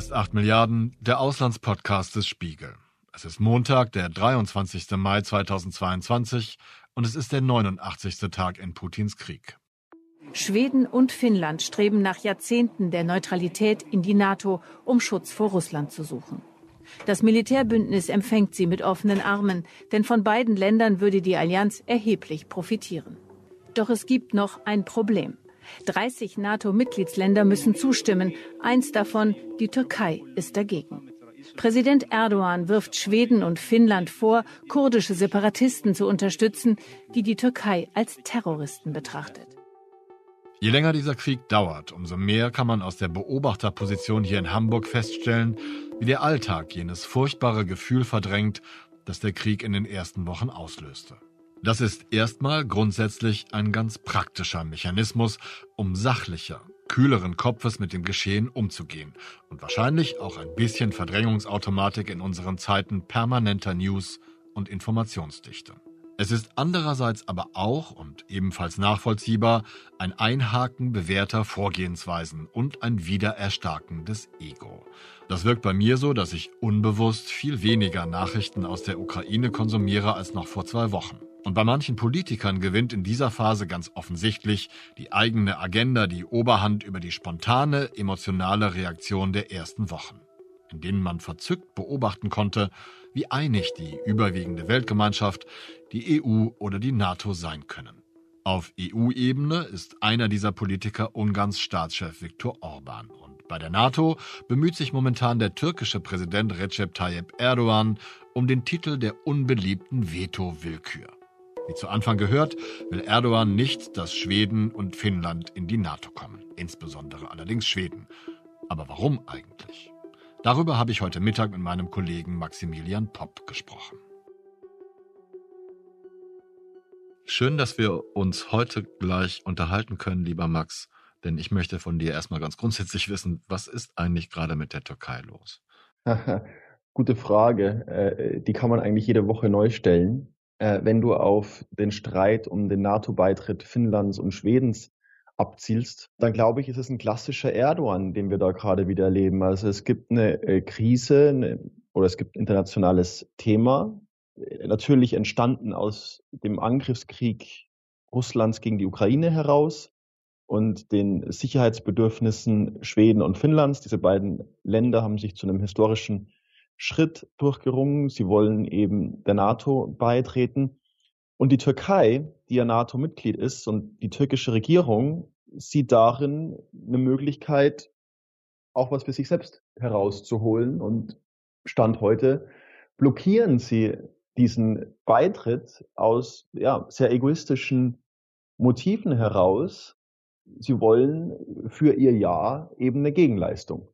ist 8 Milliarden, der Auslandspodcast des Spiegel. Es ist Montag, der 23. Mai 2022 und es ist der 89. Tag in Putins Krieg. Schweden und Finnland streben nach Jahrzehnten der Neutralität in die NATO, um Schutz vor Russland zu suchen. Das Militärbündnis empfängt sie mit offenen Armen, denn von beiden Ländern würde die Allianz erheblich profitieren. Doch es gibt noch ein Problem. 30 NATO-Mitgliedsländer müssen zustimmen. Eins davon, die Türkei, ist dagegen. Präsident Erdogan wirft Schweden und Finnland vor, kurdische Separatisten zu unterstützen, die die Türkei als Terroristen betrachtet. Je länger dieser Krieg dauert, umso mehr kann man aus der Beobachterposition hier in Hamburg feststellen, wie der Alltag jenes furchtbare Gefühl verdrängt, das der Krieg in den ersten Wochen auslöste. Das ist erstmal grundsätzlich ein ganz praktischer Mechanismus, um sachlicher, kühleren Kopfes mit dem Geschehen umzugehen und wahrscheinlich auch ein bisschen Verdrängungsautomatik in unseren Zeiten permanenter News und Informationsdichte. Es ist andererseits aber auch und ebenfalls nachvollziehbar ein Einhaken bewährter Vorgehensweisen und ein Wiedererstarken des Ego. Das wirkt bei mir so, dass ich unbewusst viel weniger Nachrichten aus der Ukraine konsumiere als noch vor zwei Wochen. Und bei manchen Politikern gewinnt in dieser Phase ganz offensichtlich die eigene Agenda die Oberhand über die spontane, emotionale Reaktion der ersten Wochen, in denen man verzückt beobachten konnte, wie einig die überwiegende Weltgemeinschaft, die EU oder die NATO sein können. Auf EU-Ebene ist einer dieser Politiker Ungarns Staatschef Viktor Orban. Und bei der NATO bemüht sich momentan der türkische Präsident Recep Tayyip Erdogan um den Titel der unbeliebten Veto-Willkür. Wie zu Anfang gehört, will Erdogan nicht, dass Schweden und Finnland in die NATO kommen, insbesondere allerdings Schweden. Aber warum eigentlich? Darüber habe ich heute Mittag mit meinem Kollegen Maximilian Popp gesprochen. Schön, dass wir uns heute gleich unterhalten können, lieber Max, denn ich möchte von dir erstmal ganz grundsätzlich wissen, was ist eigentlich gerade mit der Türkei los? Gute Frage. Äh, die kann man eigentlich jede Woche neu stellen wenn du auf den Streit um den NATO-Beitritt Finnlands und Schwedens abzielst, dann glaube ich, ist es ein klassischer Erdogan, den wir da gerade wieder erleben. Also es gibt eine äh, Krise eine, oder es gibt ein internationales Thema, äh, natürlich entstanden aus dem Angriffskrieg Russlands gegen die Ukraine heraus und den Sicherheitsbedürfnissen Schweden und Finnlands. Diese beiden Länder haben sich zu einem historischen Schritt durchgerungen. Sie wollen eben der NATO beitreten. Und die Türkei, die ja NATO-Mitglied ist und die türkische Regierung sieht darin eine Möglichkeit, auch was für sich selbst herauszuholen. Und Stand heute blockieren sie diesen Beitritt aus ja, sehr egoistischen Motiven heraus. Sie wollen für ihr Ja eben eine Gegenleistung.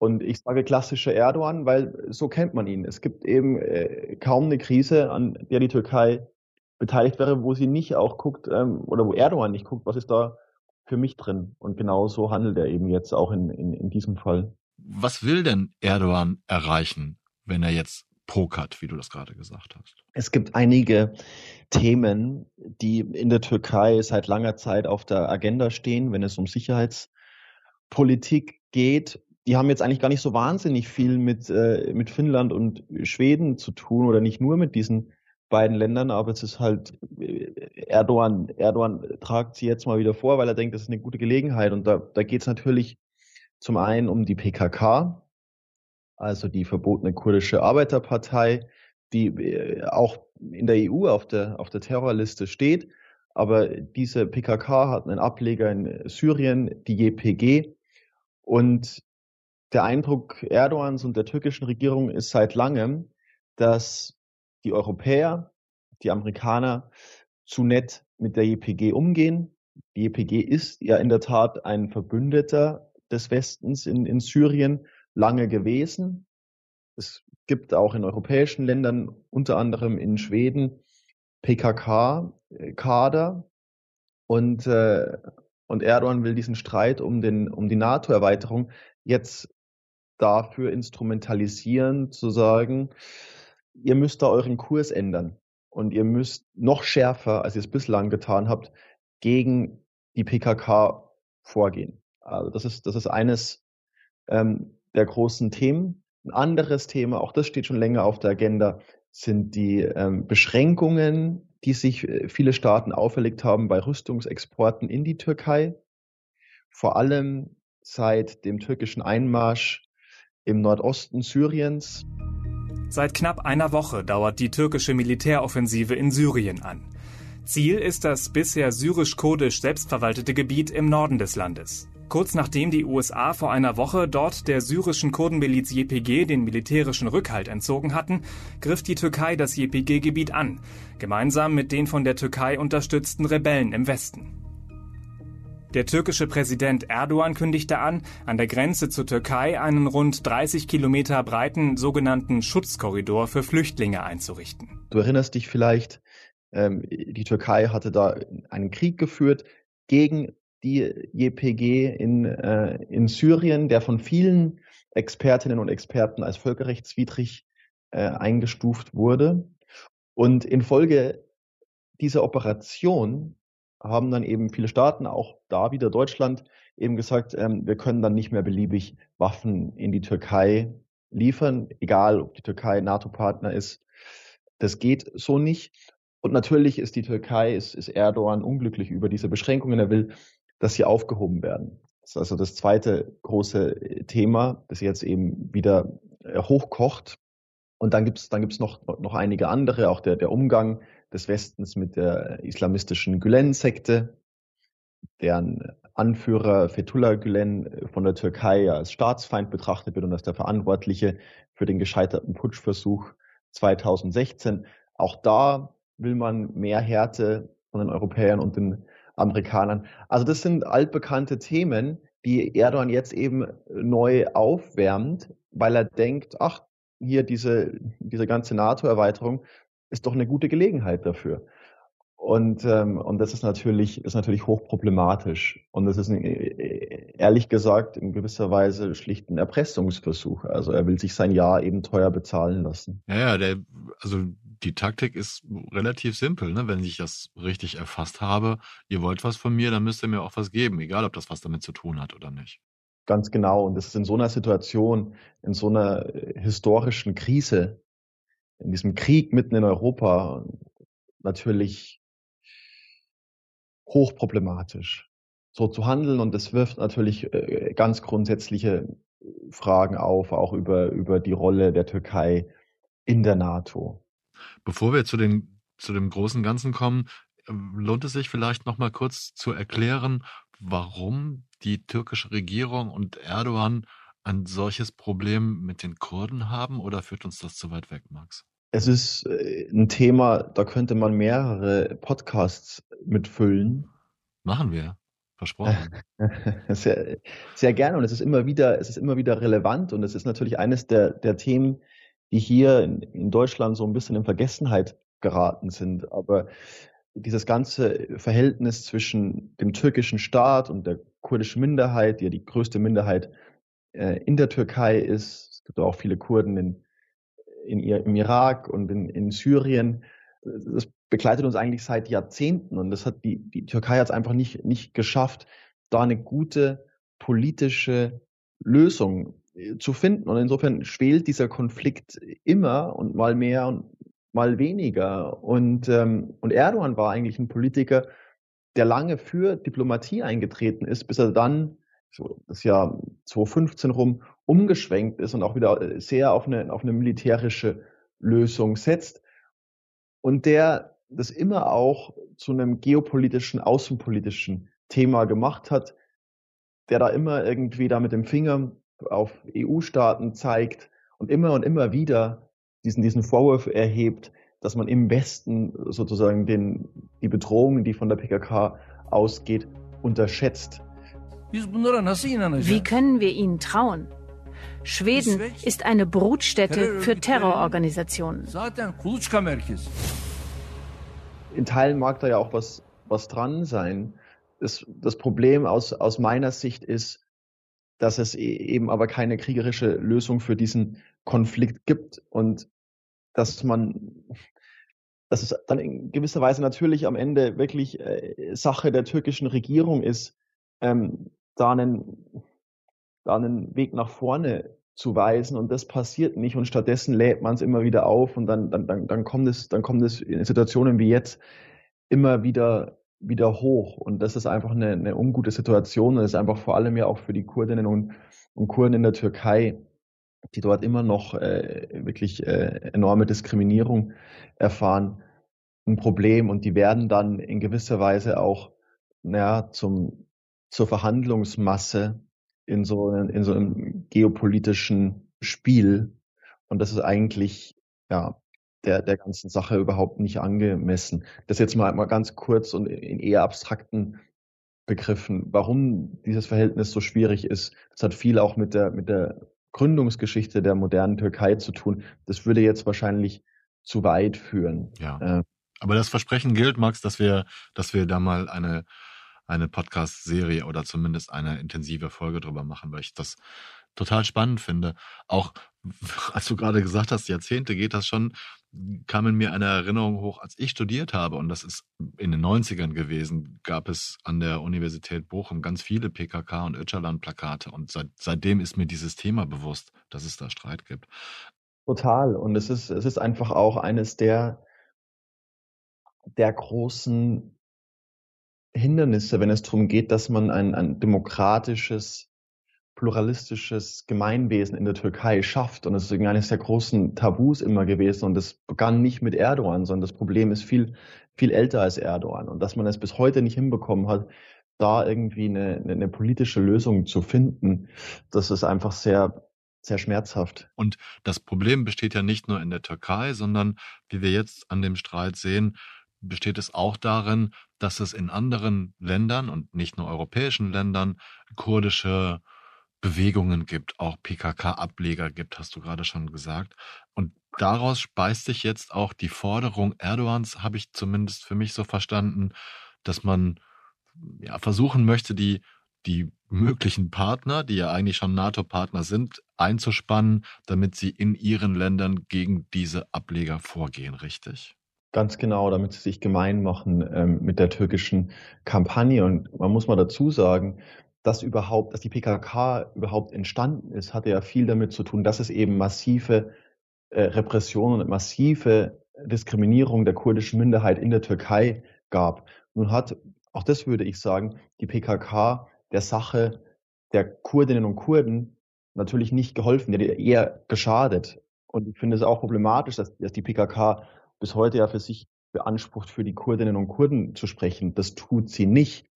Und ich sage klassischer Erdogan, weil so kennt man ihn. Es gibt eben äh, kaum eine Krise, an der die Türkei beteiligt wäre, wo sie nicht auch guckt, ähm, oder wo Erdogan nicht guckt, was ist da für mich drin. Und genau so handelt er eben jetzt auch in, in, in diesem Fall. Was will denn Erdogan erreichen, wenn er jetzt pokert, wie du das gerade gesagt hast? Es gibt einige Themen, die in der Türkei seit langer Zeit auf der Agenda stehen, wenn es um Sicherheitspolitik geht die haben jetzt eigentlich gar nicht so wahnsinnig viel mit, äh, mit Finnland und Schweden zu tun oder nicht nur mit diesen beiden Ländern, aber es ist halt äh, Erdogan, Erdogan tragt sie jetzt mal wieder vor, weil er denkt, das ist eine gute Gelegenheit. Und da, da geht es natürlich zum einen um die PKK, also die verbotene kurdische Arbeiterpartei, die äh, auch in der EU auf der, auf der Terrorliste steht. Aber diese PKK hat einen Ableger in Syrien, die JPG. Und der Eindruck Erdogans und der türkischen Regierung ist seit langem, dass die Europäer, die Amerikaner zu nett mit der JPG umgehen. Die JPG ist ja in der Tat ein Verbündeter des Westens in, in Syrien lange gewesen. Es gibt auch in europäischen Ländern, unter anderem in Schweden, PKK-Kader. Und, äh, und Erdogan will diesen Streit um, den, um die NATO-Erweiterung jetzt dafür instrumentalisieren, zu sagen, ihr müsst da euren Kurs ändern und ihr müsst noch schärfer, als ihr es bislang getan habt, gegen die PKK vorgehen. Also das ist, das ist eines ähm, der großen Themen. Ein anderes Thema, auch das steht schon länger auf der Agenda, sind die ähm, Beschränkungen, die sich äh, viele Staaten auferlegt haben bei Rüstungsexporten in die Türkei. Vor allem seit dem türkischen Einmarsch im Nordosten Syriens. Seit knapp einer Woche dauert die türkische Militäroffensive in Syrien an. Ziel ist das bisher syrisch-kurdisch selbstverwaltete Gebiet im Norden des Landes. Kurz nachdem die USA vor einer Woche dort der syrischen Kurdenmiliz JPG den militärischen Rückhalt entzogen hatten, griff die Türkei das JPG-Gebiet an, gemeinsam mit den von der Türkei unterstützten Rebellen im Westen. Der türkische Präsident Erdogan kündigte an, an der Grenze zur Türkei einen rund 30 Kilometer breiten sogenannten Schutzkorridor für Flüchtlinge einzurichten. Du erinnerst dich vielleicht, ähm, die Türkei hatte da einen Krieg geführt gegen die JPG in, äh, in Syrien, der von vielen Expertinnen und Experten als völkerrechtswidrig äh, eingestuft wurde. Und infolge dieser Operation haben dann eben viele Staaten, auch da wieder Deutschland, eben gesagt, ähm, wir können dann nicht mehr beliebig Waffen in die Türkei liefern, egal ob die Türkei NATO-Partner ist. Das geht so nicht. Und natürlich ist die Türkei, ist, ist Erdogan unglücklich über diese Beschränkungen. Er will dass sie aufgehoben werden. Das ist also das zweite große äh, Thema, das jetzt eben wieder äh, hochkocht. Und dann gibt's dann gibt's noch, noch einige andere, auch der, der Umgang des Westens mit der islamistischen Gülen-Sekte, deren Anführer Fethullah Gülen äh, von der Türkei als Staatsfeind betrachtet wird und als der Verantwortliche für den gescheiterten Putschversuch 2016. Auch da will man mehr Härte von den Europäern und den Amerikanern. Also das sind altbekannte Themen, die Erdogan jetzt eben neu aufwärmt, weil er denkt, ach, hier diese, diese ganze NATO-Erweiterung ist doch eine gute Gelegenheit dafür. Und, ähm, und das ist natürlich, ist natürlich hochproblematisch. Und das ist äh, ehrlich gesagt in gewisser Weise schlicht ein Erpressungsversuch. Also er will sich sein Jahr eben teuer bezahlen lassen. Ja, ja, der, also die Taktik ist relativ simpel, ne? Wenn ich das richtig erfasst habe, ihr wollt was von mir, dann müsst ihr mir auch was geben, egal ob das was damit zu tun hat oder nicht. Ganz genau. Und das ist in so einer Situation, in so einer äh, historischen Krise, in diesem Krieg mitten in Europa natürlich hochproblematisch, so zu handeln. Und das wirft natürlich äh, ganz grundsätzliche Fragen auf, auch über, über die Rolle der Türkei in der NATO. Bevor wir zu, den, zu dem großen Ganzen kommen, ähm, lohnt es sich vielleicht noch mal kurz zu erklären, warum die türkische Regierung und Erdogan ein solches Problem mit den Kurden haben oder führt uns das zu weit weg, Max? Es ist äh, ein Thema, da könnte man mehrere Podcasts mitfüllen. Machen wir. Versprochen. sehr, sehr gerne und es ist immer wieder, es ist immer wieder relevant und es ist natürlich eines der, der Themen, die hier in, in Deutschland so ein bisschen in Vergessenheit geraten sind. Aber dieses ganze Verhältnis zwischen dem türkischen Staat und der kurdischen Minderheit, die ja die größte Minderheit äh, in der Türkei ist, es gibt auch viele Kurden in, in im Irak und in, in Syrien, das begleitet uns eigentlich seit Jahrzehnten und das hat die, die Türkei hat es einfach nicht, nicht geschafft, da eine gute politische Lösung äh, zu finden. Und insofern schwelt dieser Konflikt immer und mal mehr und mal weniger. Und, ähm, und Erdogan war eigentlich ein Politiker, der lange für Diplomatie eingetreten ist, bis er dann, so das Jahr 2015 rum, umgeschwenkt ist und auch wieder äh, sehr auf eine, auf eine militärische Lösung setzt. Und der das immer auch zu einem geopolitischen, außenpolitischen Thema gemacht hat, der da immer irgendwie da mit dem Finger auf EU-Staaten zeigt und immer und immer wieder diesen, diesen Vorwurf erhebt, dass man im Westen sozusagen den, die Bedrohung, die von der PKK ausgeht, unterschätzt. Wie können wir ihnen trauen? Schweden ist eine Brutstätte für Terrororganisationen. In Teilen mag da ja auch was, was dran sein. Das, das Problem aus, aus meiner Sicht ist, dass es e-, eben aber keine kriegerische Lösung für diesen Konflikt gibt und dass man, dass es dann in gewisser Weise natürlich am Ende wirklich äh, Sache der türkischen Regierung ist, ähm, da einen, da einen Weg nach vorne zuweisen und das passiert nicht und stattdessen lädt man es immer wieder auf und dann, dann, dann, dann kommt es, dann kommt es in Situationen wie jetzt immer wieder wieder hoch und das ist einfach eine, eine ungute Situation und das ist einfach vor allem ja auch für die Kurdinnen und, und Kurden in der Türkei, die dort immer noch äh, wirklich äh, enorme Diskriminierung erfahren, ein Problem und die werden dann in gewisser Weise auch naja, zum, zur Verhandlungsmasse in so, in so einem geopolitischen Spiel. Und das ist eigentlich ja, der, der ganzen Sache überhaupt nicht angemessen. Das jetzt mal, mal ganz kurz und in eher abstrakten Begriffen, warum dieses Verhältnis so schwierig ist. Das hat viel auch mit der, mit der Gründungsgeschichte der modernen Türkei zu tun. Das würde jetzt wahrscheinlich zu weit führen. Ja. Äh, aber das Versprechen gilt, Max, dass wir, dass wir da mal eine, eine Podcast-Serie oder zumindest eine intensive Folge drüber machen, weil ich das total spannend finde. Auch als du gerade gesagt hast, Jahrzehnte geht das schon, kam in mir eine Erinnerung hoch, als ich studiert habe, und das ist in den 90ern gewesen, gab es an der Universität Bochum ganz viele PKK und Öcalan-Plakate. Und seit, seitdem ist mir dieses Thema bewusst, dass es da Streit gibt. Total. Und es ist, es ist einfach auch eines der, der großen Hindernisse, wenn es darum geht, dass man ein, ein demokratisches, pluralistisches Gemeinwesen in der Türkei schafft. Und das ist eines der großen Tabus immer gewesen. Und das begann nicht mit Erdogan, sondern das Problem ist viel, viel älter als Erdogan. Und dass man es bis heute nicht hinbekommen hat, da irgendwie eine, eine politische Lösung zu finden, das ist einfach sehr, sehr schmerzhaft. Und das Problem besteht ja nicht nur in der Türkei, sondern wie wir jetzt an dem Streit sehen, besteht es auch darin, dass es in anderen Ländern und nicht nur europäischen Ländern kurdische Bewegungen gibt, auch PKK-Ableger gibt, hast du gerade schon gesagt. Und daraus speist sich jetzt auch die Forderung Erdogans, habe ich zumindest für mich so verstanden, dass man ja, versuchen möchte, die, die möglichen Partner, die ja eigentlich schon NATO-Partner sind, einzuspannen, damit sie in ihren Ländern gegen diese Ableger vorgehen, richtig? Ganz genau, damit sie sich gemein machen ähm, mit der türkischen Kampagne. Und man muss mal dazu sagen, dass überhaupt, dass die PKK überhaupt entstanden ist, hatte ja viel damit zu tun, dass es eben massive äh, Repressionen und massive Diskriminierung der kurdischen Minderheit in der Türkei gab. Nun hat, auch das würde ich sagen, die PKK der Sache der Kurdinnen und Kurden natürlich nicht geholfen, eher geschadet. Und ich finde es auch problematisch, dass, dass die PKK bis heute ja für sich beansprucht, für die Kurdinnen und Kurden zu sprechen. Das tut sie nicht.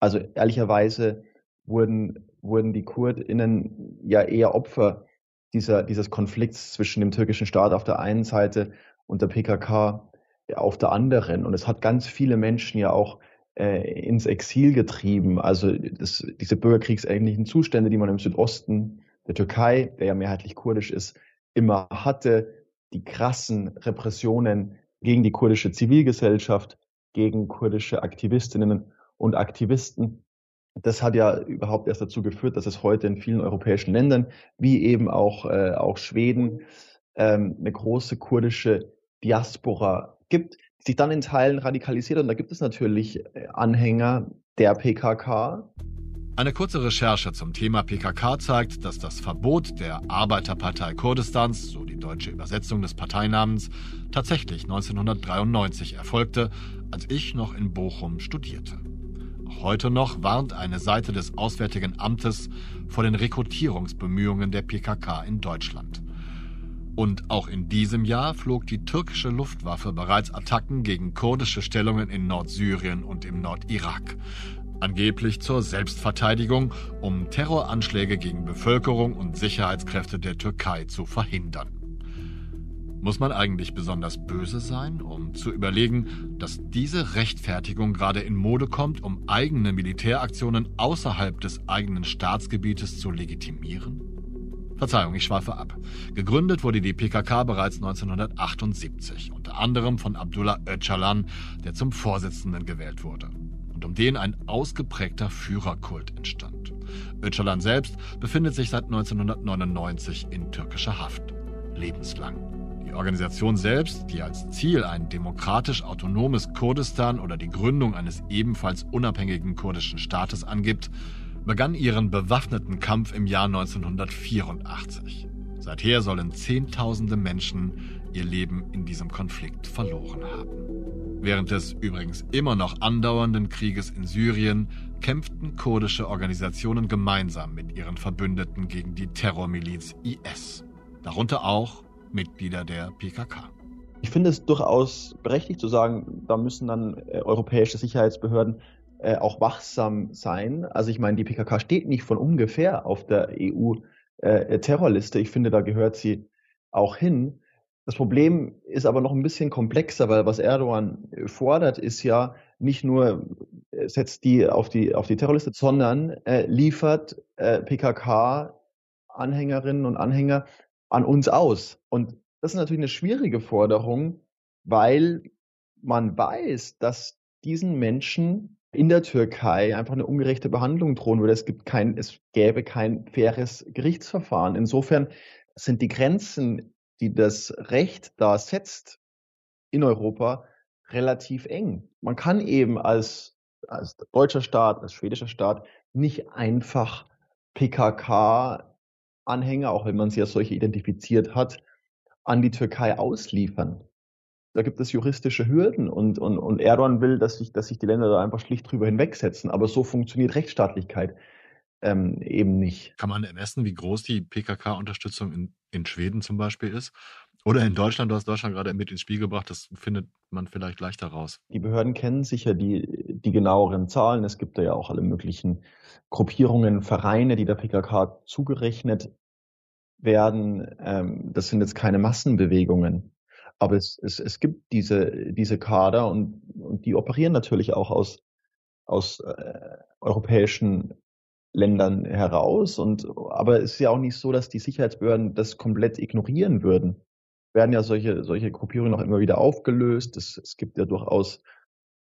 Also ehrlicherweise wurden, wurden die KurdInnen ja eher Opfer dieser, dieses Konflikts zwischen dem türkischen Staat auf der einen Seite und der PKK auf der anderen. Und es hat ganz viele Menschen ja auch äh, ins Exil getrieben. Also das, diese bürgerkriegsähnlichen Zustände, die man im Südosten der Türkei, der ja mehrheitlich kurdisch ist, immer hatte, die krassen Repressionen gegen die kurdische Zivilgesellschaft, gegen kurdische Aktivistinnen und Aktivisten. Das hat ja überhaupt erst dazu geführt, dass es heute in vielen europäischen Ländern, wie eben auch, äh, auch Schweden, ähm, eine große kurdische Diaspora gibt, die sich dann in Teilen radikalisiert. Und da gibt es natürlich äh, Anhänger der PKK, eine kurze Recherche zum Thema PKK zeigt, dass das Verbot der Arbeiterpartei Kurdistans, so die deutsche Übersetzung des Parteinamens, tatsächlich 1993 erfolgte, als ich noch in Bochum studierte. Auch heute noch warnt eine Seite des Auswärtigen Amtes vor den Rekrutierungsbemühungen der PKK in Deutschland. Und auch in diesem Jahr flog die türkische Luftwaffe bereits Attacken gegen kurdische Stellungen in Nordsyrien und im Nordirak angeblich zur Selbstverteidigung, um Terroranschläge gegen Bevölkerung und Sicherheitskräfte der Türkei zu verhindern. Muss man eigentlich besonders böse sein, um zu überlegen, dass diese Rechtfertigung gerade in Mode kommt, um eigene Militäraktionen außerhalb des eigenen Staatsgebietes zu legitimieren? Verzeihung, ich schweife ab. Gegründet wurde die PKK bereits 1978, unter anderem von Abdullah Öcalan, der zum Vorsitzenden gewählt wurde um den ein ausgeprägter Führerkult entstand. Öcalan selbst befindet sich seit 1999 in türkischer Haft. Lebenslang. Die Organisation selbst, die als Ziel ein demokratisch autonomes Kurdistan oder die Gründung eines ebenfalls unabhängigen kurdischen Staates angibt, begann ihren bewaffneten Kampf im Jahr 1984. Seither sollen Zehntausende Menschen ihr Leben in diesem Konflikt verloren haben. Während des übrigens immer noch andauernden Krieges in Syrien kämpften kurdische Organisationen gemeinsam mit ihren Verbündeten gegen die Terrormiliz IS, darunter auch Mitglieder der PKK. Ich finde es durchaus berechtigt zu sagen, da müssen dann äh, europäische Sicherheitsbehörden äh, auch wachsam sein. Also ich meine, die PKK steht nicht von ungefähr auf der EU-Terrorliste. Äh, ich finde, da gehört sie auch hin. Das Problem ist aber noch ein bisschen komplexer, weil was Erdogan fordert, ist ja nicht nur setzt die auf die auf die Terrorliste, sondern äh, liefert äh, PKK-Anhängerinnen und Anhänger an uns aus. Und das ist natürlich eine schwierige Forderung, weil man weiß, dass diesen Menschen in der Türkei einfach eine ungerechte Behandlung drohen würde. Es gibt kein, es gäbe kein faires Gerichtsverfahren. Insofern sind die Grenzen, die das Recht da setzt in Europa, relativ eng. Man kann eben als, als deutscher Staat, als schwedischer Staat nicht einfach PKK-Anhänger, auch wenn man sie als solche identifiziert hat, an die Türkei ausliefern da gibt es juristische Hürden und, und, und Erdogan will, dass sich, dass sich die Länder da einfach schlicht drüber hinwegsetzen. Aber so funktioniert Rechtsstaatlichkeit ähm, eben nicht. Kann man ermessen, wie groß die PKK-Unterstützung in, in Schweden zum Beispiel ist? Oder in Deutschland, du hast Deutschland gerade mit ins Spiel gebracht, das findet man vielleicht leichter raus. Die Behörden kennen sicher die, die genaueren Zahlen. Es gibt da ja auch alle möglichen Gruppierungen, Vereine, die der PKK zugerechnet werden. Ähm, das sind jetzt keine Massenbewegungen. Aber es, es, es gibt diese, diese Kader und, und die operieren natürlich auch aus, aus äh, europäischen Ländern heraus. Und, aber es ist ja auch nicht so, dass die Sicherheitsbehörden das komplett ignorieren würden. Werden ja solche, solche Gruppierungen auch immer wieder aufgelöst. Es, es gibt ja durchaus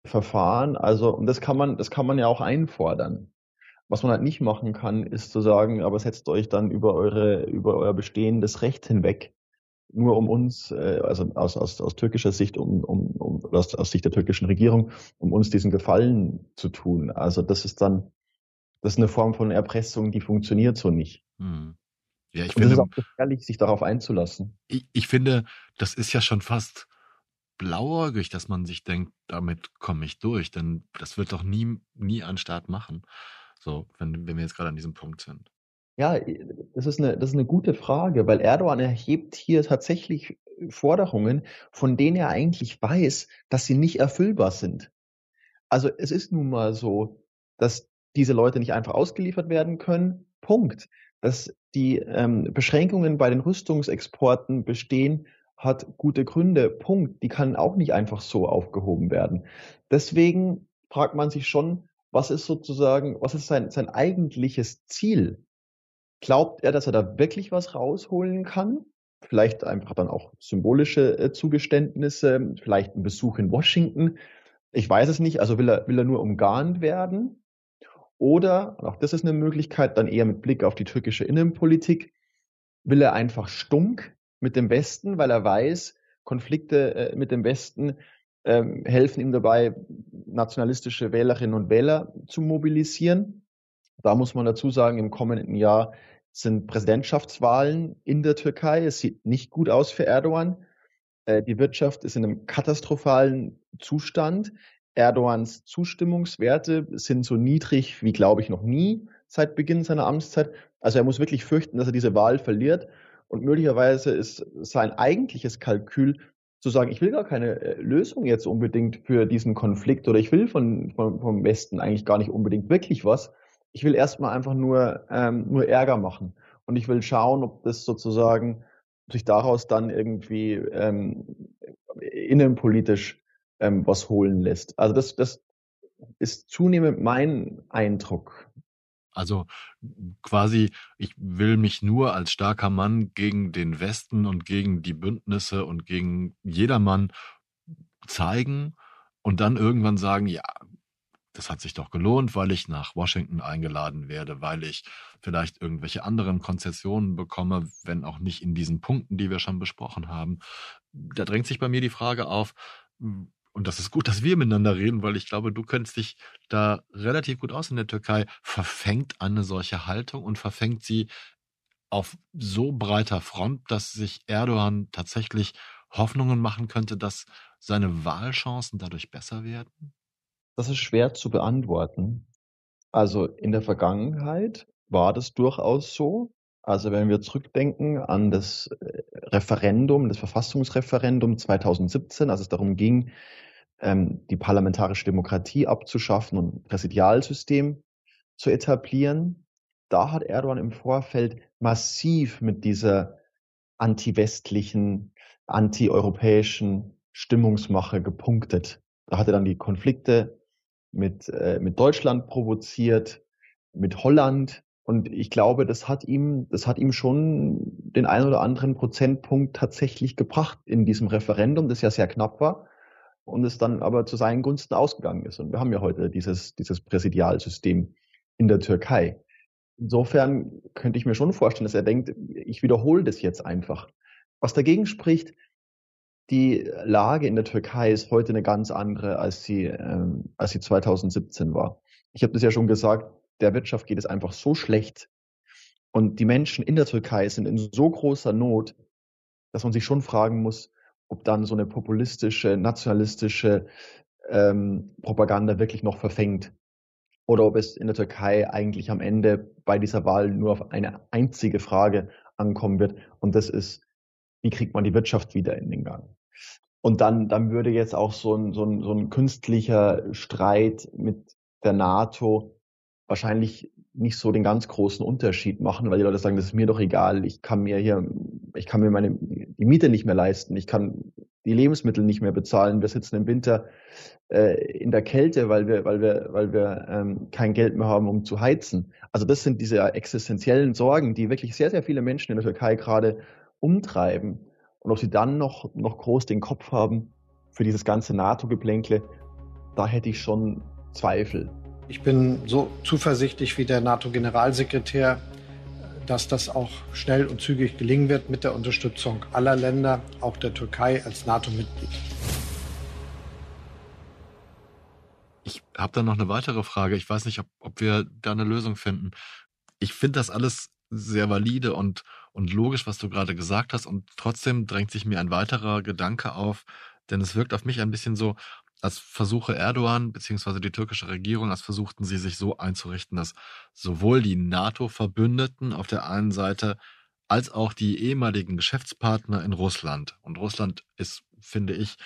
Verfahren. Also, und das kann man, das kann man ja auch einfordern. Was man halt nicht machen kann, ist zu sagen, aber setzt euch dann über eure, über euer bestehendes Recht hinweg nur um uns, äh, also aus, aus, aus türkischer Sicht, um, um, um aus, aus Sicht der türkischen Regierung, um uns diesen Gefallen zu tun. Also das ist dann, das ist eine Form von Erpressung, die funktioniert so nicht. Hm. Ja, ich Und finde, es ist auch gefährlich, sich darauf einzulassen. Ich, ich finde, das ist ja schon fast blauäugig, dass man sich denkt, damit komme ich durch, denn das wird doch nie, nie ein Staat machen. So, wenn, wenn wir jetzt gerade an diesem Punkt sind. Ja, das ist eine, das ist eine gute Frage, weil Erdogan erhebt hier tatsächlich Forderungen, von denen er eigentlich weiß, dass sie nicht erfüllbar sind. Also es ist nun mal so, dass diese Leute nicht einfach ausgeliefert werden können. Punkt. Dass die ähm, Beschränkungen bei den Rüstungsexporten bestehen, hat gute Gründe. Punkt. Die kann auch nicht einfach so aufgehoben werden. Deswegen fragt man sich schon, was ist sozusagen, was ist sein, sein eigentliches Ziel? Glaubt er, dass er da wirklich was rausholen kann? Vielleicht einfach dann auch symbolische äh, Zugeständnisse, vielleicht ein Besuch in Washington. Ich weiß es nicht. Also will er, will er nur umgarnt werden? Oder, auch das ist eine Möglichkeit, dann eher mit Blick auf die türkische Innenpolitik, will er einfach stunk mit dem Westen, weil er weiß, Konflikte äh, mit dem Westen ähm, helfen ihm dabei, nationalistische Wählerinnen und Wähler zu mobilisieren. Da muss man dazu sagen, im kommenden Jahr sind Präsidentschaftswahlen in der Türkei. Es sieht nicht gut aus für Erdogan. Äh, die Wirtschaft ist in einem katastrophalen Zustand. Erdogans Zustimmungswerte sind so niedrig wie, glaube ich, noch nie seit Beginn seiner Amtszeit. Also er muss wirklich fürchten, dass er diese Wahl verliert. Und möglicherweise ist sein eigentliches Kalkül zu sagen, ich will gar keine äh, Lösung jetzt unbedingt für diesen Konflikt oder ich will von, von, vom Westen eigentlich gar nicht unbedingt wirklich was, ich will erstmal einfach nur, ähm, nur Ärger machen. Und ich will schauen, ob das sozusagen sich daraus dann irgendwie ähm, innenpolitisch ähm, was holen lässt. Also das, das ist zunehmend mein Eindruck. Also quasi, ich will mich nur als starker Mann gegen den Westen und gegen die Bündnisse und gegen jedermann zeigen und dann irgendwann sagen, ja, das hat sich doch gelohnt, weil ich nach Washington eingeladen werde, weil ich vielleicht irgendwelche anderen Konzessionen bekomme, wenn auch nicht in diesen Punkten, die wir schon besprochen haben. Da drängt sich bei mir die Frage auf, und das ist gut, dass wir miteinander reden, weil ich glaube, du kennst dich da relativ gut aus in der Türkei, verfängt eine solche Haltung und verfängt sie auf so breiter Front, dass sich Erdogan tatsächlich Hoffnungen machen könnte, dass seine Wahlchancen dadurch besser werden? Das ist schwer zu beantworten. Also in der Vergangenheit war das durchaus so. Also wenn wir zurückdenken an das äh, Referendum, das Verfassungsreferendum 2017, als es darum ging, ähm, die parlamentarische Demokratie abzuschaffen und ein Präsidialsystem zu etablieren, da hat Erdogan im Vorfeld massiv mit dieser anti-westlichen, anti-europäischen Stimmungsmache gepunktet. Da hat er dann die Konflikte mit, äh, mit Deutschland provoziert, mit Holland, und ich glaube, das hat ihm, das hat ihm schon den ein oder anderen Prozentpunkt tatsächlich gebracht in diesem Referendum, das ja sehr knapp war und es dann aber zu seinen Gunsten ausgegangen ist. Und wir haben ja heute dieses, dieses Präsidialsystem in der Türkei. Insofern könnte ich mir schon vorstellen, dass er denkt, ich wiederhole das jetzt einfach. Was dagegen spricht, die Lage in der Türkei ist heute eine ganz andere, als sie, ähm, als sie 2017 war. Ich habe das ja schon gesagt, der Wirtschaft geht es einfach so schlecht und die Menschen in der Türkei sind in so großer Not, dass man sich schon fragen muss, ob dann so eine populistische, nationalistische ähm, Propaganda wirklich noch verfängt. Oder ob es in der Türkei eigentlich am Ende bei dieser Wahl nur auf eine einzige Frage ankommen wird. Und das ist, wie kriegt man die Wirtschaft wieder in den Gang? Und dann, dann würde jetzt auch so ein, so ein, so ein künstlicher Streit mit der NATO wahrscheinlich nicht so den ganz großen Unterschied machen, weil die Leute sagen, das ist mir doch egal, ich kann mir hier, ich kann mir meine die Miete nicht mehr leisten, ich kann die Lebensmittel nicht mehr bezahlen, wir sitzen im Winter äh, in der Kälte, weil wir, weil wir, weil wir ähm, kein Geld mehr haben, um zu heizen. Also das sind diese existenziellen Sorgen, die wirklich sehr, sehr viele Menschen in der Türkei gerade umtreiben. Und ob sie dann noch, noch groß den Kopf haben für dieses ganze NATO-Geblänkle, da hätte ich schon Zweifel. Ich bin so zuversichtlich wie der NATO-Generalsekretär, dass das auch schnell und zügig gelingen wird mit der Unterstützung aller Länder, auch der Türkei als NATO-Mitglied. Ich habe da noch eine weitere Frage. Ich weiß nicht, ob, ob wir da eine Lösung finden. Ich finde das alles sehr valide und, und logisch, was du gerade gesagt hast. Und trotzdem drängt sich mir ein weiterer Gedanke auf, denn es wirkt auf mich ein bisschen so, als versuche Erdogan bzw. die türkische Regierung, als versuchten sie sich so einzurichten, dass sowohl die NATO-Verbündeten auf der einen Seite als auch die ehemaligen Geschäftspartner in Russland. Und Russland ist, finde ich,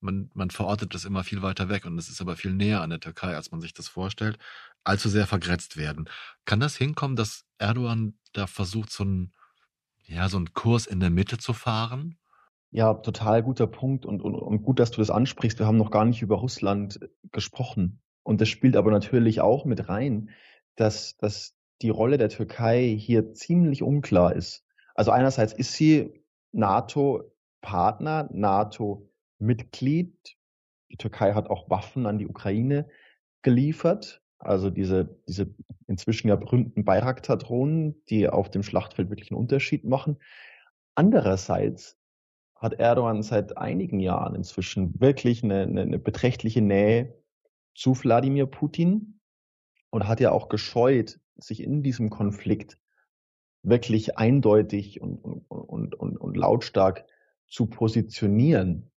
man, man verortet das immer viel weiter weg und es ist aber viel näher an der Türkei, als man sich das vorstellt, allzu sehr vergrätzt werden. Kann das hinkommen, dass Erdogan da versucht, so einen, ja, so einen Kurs in der Mitte zu fahren? Ja, total guter Punkt und, und, und gut, dass du das ansprichst. Wir haben noch gar nicht über Russland äh, gesprochen. Und das spielt aber natürlich auch mit rein, dass, dass die Rolle der Türkei hier ziemlich unklar ist. Also einerseits ist sie NATO-Partner, NATO-Mitglied. Die Türkei hat auch Waffen an die Ukraine geliefert. Also diese, diese inzwischen ja berühmten Bayraktar-Drohnen, die auf dem Schlachtfeld wirklich einen Unterschied machen. Andererseits hat Erdogan seit einigen Jahren inzwischen wirklich eine, eine, eine beträchtliche Nähe zu Wladimir Putin und hat ja auch gescheut, sich in diesem Konflikt wirklich eindeutig und, und, und, und, lautstark zu positionieren.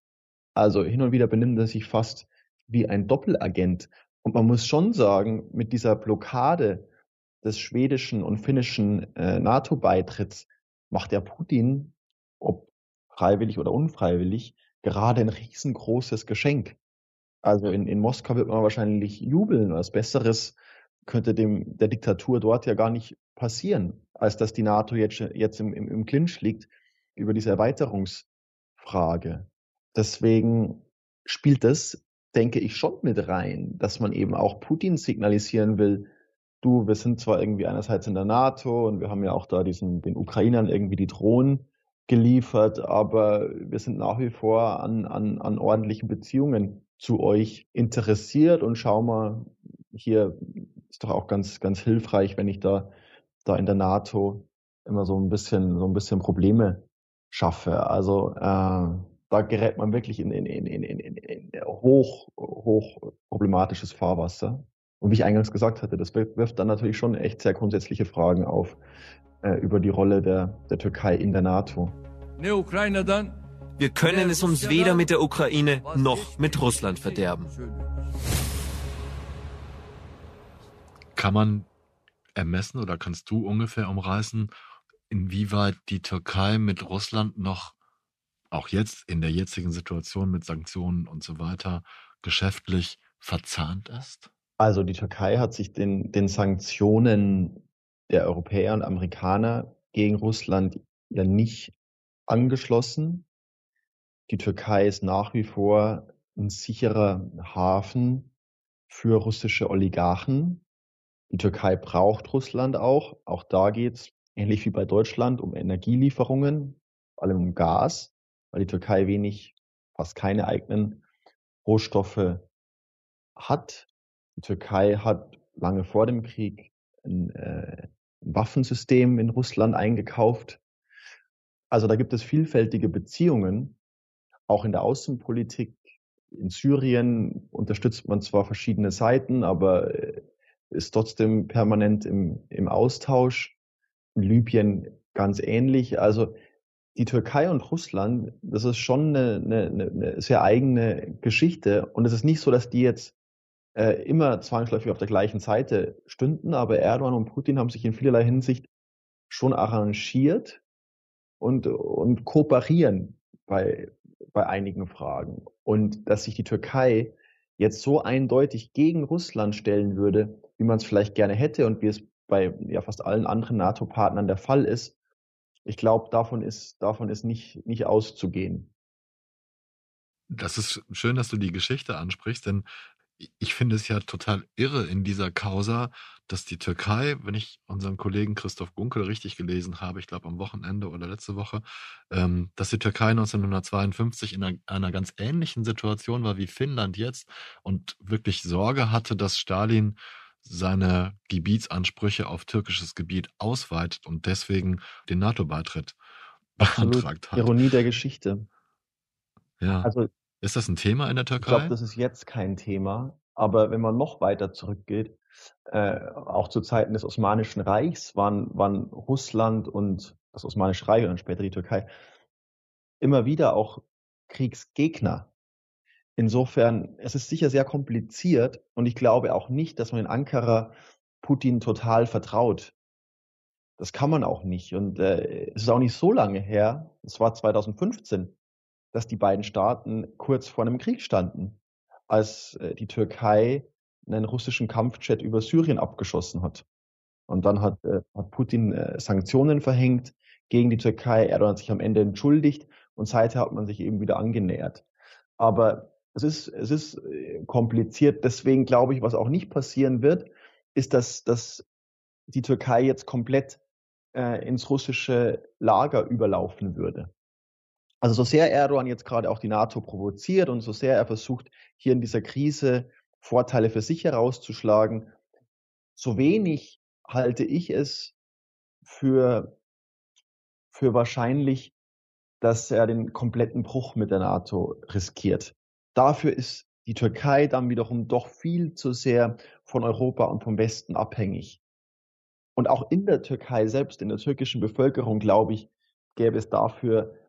Also hin und wieder benimmt er sich fast wie ein Doppelagent. Und man muss schon sagen, mit dieser Blockade des schwedischen und finnischen äh, NATO-Beitritts macht der Putin, freiwillig oder unfreiwillig, gerade ein riesengroßes Geschenk. Also in, in Moskau wird man wahrscheinlich jubeln. Was Besseres könnte dem der Diktatur dort ja gar nicht passieren, als dass die NATO jetzt, jetzt im, im, im Clinch liegt über diese Erweiterungsfrage. Deswegen spielt das, denke ich, schon mit rein, dass man eben auch Putin signalisieren will, du, wir sind zwar irgendwie einerseits in der NATO und wir haben ja auch da diesen, den Ukrainern irgendwie die Drohnen geliefert, aber wir sind nach wie vor an, an, an ordentlichen Beziehungen zu euch interessiert und schau mal, hier ist doch auch ganz, ganz hilfreich, wenn ich da, da in der NATO immer so ein bisschen, so ein bisschen Probleme schaffe. Also äh, da gerät man wirklich in, in, in, in, in, in hoch, hoch problematisches Fahrwasser. Und wie ich eingangs gesagt hatte, das wirft dann natürlich schon echt sehr grundsätzliche Fragen auf äh, über die Rolle der, der Türkei in der NATO. Wir können es uns weder mit der Ukraine noch mit Russland verderben. Kann man ermessen oder kannst du ungefähr umreißen, inwieweit die Türkei mit Russland noch auch jetzt in der jetzigen Situation mit Sanktionen und so weiter geschäftlich verzahnt ist? Also die Türkei hat sich den, den Sanktionen der Europäer und Amerikaner gegen Russland ja nicht angeschlossen. Die Türkei ist nach wie vor ein sicherer Hafen für russische Oligarchen. Die Türkei braucht Russland auch. Auch da geht es, ähnlich wie bei Deutschland, um Energielieferungen, vor allem um Gas weil die Türkei wenig, fast keine eigenen Rohstoffe hat. Die Türkei hat lange vor dem Krieg ein, äh, ein Waffensystem in Russland eingekauft. Also da gibt es vielfältige Beziehungen, auch in der Außenpolitik. In Syrien unterstützt man zwar verschiedene Seiten, aber äh, ist trotzdem permanent im, im Austausch. In Libyen ganz ähnlich. Also die Türkei und Russland, das ist schon eine, eine, eine sehr eigene Geschichte. Und es ist nicht so, dass die jetzt äh, immer zwangsläufig auf der gleichen Seite stünden, aber Erdogan und Putin haben sich in vielerlei Hinsicht schon arrangiert und, und kooperieren bei, bei einigen Fragen. Und dass sich die Türkei jetzt so eindeutig gegen Russland stellen würde, wie man es vielleicht gerne hätte und wie es bei ja, fast allen anderen NATO-Partnern der Fall ist, ich glaube, davon ist, davon ist nicht, nicht auszugehen. Das ist schön, dass du die Geschichte ansprichst, denn ich finde es ja total irre in dieser Causa, dass die Türkei, wenn ich unseren Kollegen Christoph Gunkel richtig gelesen habe, ich glaube am Wochenende oder letzte Woche, ähm, dass die Türkei 1952 in einer, einer, ganz ähnlichen Situation war wie Finnland jetzt und wirklich Sorge hatte, dass Stalin seine Gebietsansprüche auf türkisches Gebiet ausweitet und deswegen den NATO-Beitritt beantragt hat. Ironie der Geschichte. Ja. Also, ist das ein Thema in der Türkei? Ich glaube, das ist jetzt kein Thema. Aber wenn man noch weiter zurückgeht, äh, auch zu Zeiten des Osmanischen Reichs waren, waren Russland und das Osmanische Reich und später die Türkei immer wieder auch Kriegsgegner. Insofern, es ist sicher sehr kompliziert und ich glaube auch nicht, dass man in Ankara Putin total vertraut. Das kann man auch nicht. Und äh, es ist auch nicht so lange her, es war 2015, dass die beiden Staaten kurz vor einem Krieg standen, als äh, die Türkei einen russischen Kampfjet über Syrien abgeschossen hat. Und dann hat, äh, hat Putin äh, Sanktionen verhängt gegen die Türkei. Erdogan hat sich am Ende entschuldigt und seither hat man sich eben wieder angenähert. Aber es ist, es ist kompliziert. Deswegen glaube ich, was auch nicht passieren wird, ist, dass, dass die Türkei jetzt komplett äh, ins russische Lager überlaufen würde. Also so sehr Erdogan jetzt gerade auch die NATO provoziert und so sehr er versucht, hier in dieser Krise Vorteile für sich herauszuschlagen, so wenig halte ich es für, für wahrscheinlich, dass er den kompletten Bruch mit der NATO riskiert. Dafür ist die Türkei dann wiederum doch viel zu sehr von Europa und vom Westen abhängig. Und auch in der Türkei selbst, in der türkischen Bevölkerung, glaube ich, gäbe es dafür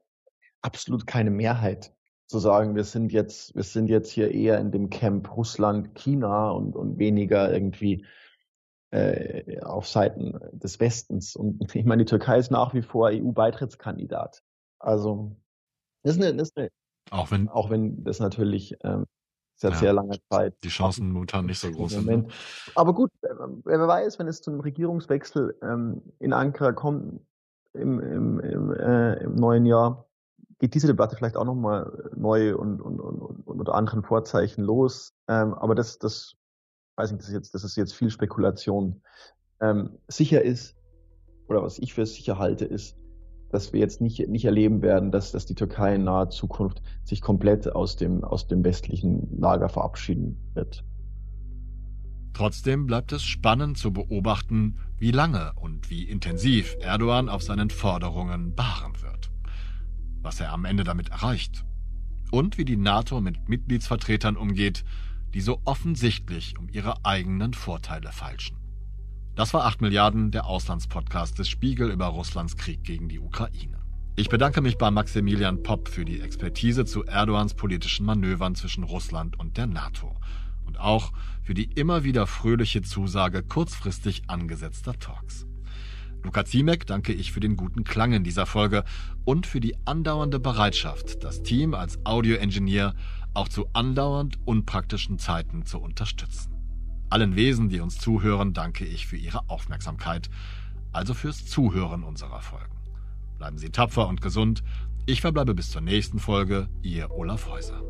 absolut keine Mehrheit zu sagen, wir sind jetzt, wir sind jetzt hier eher in dem Camp Russland, China und, und weniger irgendwie äh, auf Seiten des Westens. Und ich meine, die Türkei ist nach wie vor EU-Beitrittskandidat. Also das ist eine, das ist eine auch wenn, auch wenn das natürlich ähm, seit ja, sehr langer Zeit. Die Chancen momentan nicht so groß sind. Ne? Aber gut, wer weiß, wenn es zu einem Regierungswechsel ähm, in Ankara kommt im, im, im, äh, im neuen Jahr, geht diese Debatte vielleicht auch nochmal neu und, und, und, und unter anderen Vorzeichen los. Ähm, aber das, das weiß ich, das ist jetzt, das ist jetzt viel Spekulation. Ähm, sicher ist, oder was ich für sicher halte, ist, dass wir jetzt nicht, nicht erleben werden, dass, dass die Türkei in naher Zukunft sich komplett aus dem, aus dem westlichen Lager verabschieden wird. Trotzdem bleibt es spannend zu beobachten, wie lange und wie intensiv Erdogan auf seinen Forderungen beharren wird. Was er am Ende damit erreicht und wie die NATO mit Mitgliedsvertretern umgeht, die so offensichtlich um ihre eigenen Vorteile feilschen. Das war 8 Milliarden, der Auslandspodcast des Spiegel über Russlands Krieg gegen die Ukraine. Ich bedanke mich bei Maximilian Popp für die Expertise zu Erdogans politischen Manövern zwischen Russland und der NATO und auch für die immer wieder fröhliche Zusage kurzfristig angesetzter Talks. Luca Ziemek danke ich für den guten Klang in dieser Folge und für die andauernde Bereitschaft, das Team als Audioingenieur auch zu andauernd unpraktischen Zeiten zu unterstützen. Allen Wesen, die uns zuhören, danke ich für ihre Aufmerksamkeit, also fürs Zuhören unserer Folgen. Bleiben Sie tapfer und gesund. Ich verbleibe bis zur nächsten Folge, Ihr Olaf Häuser.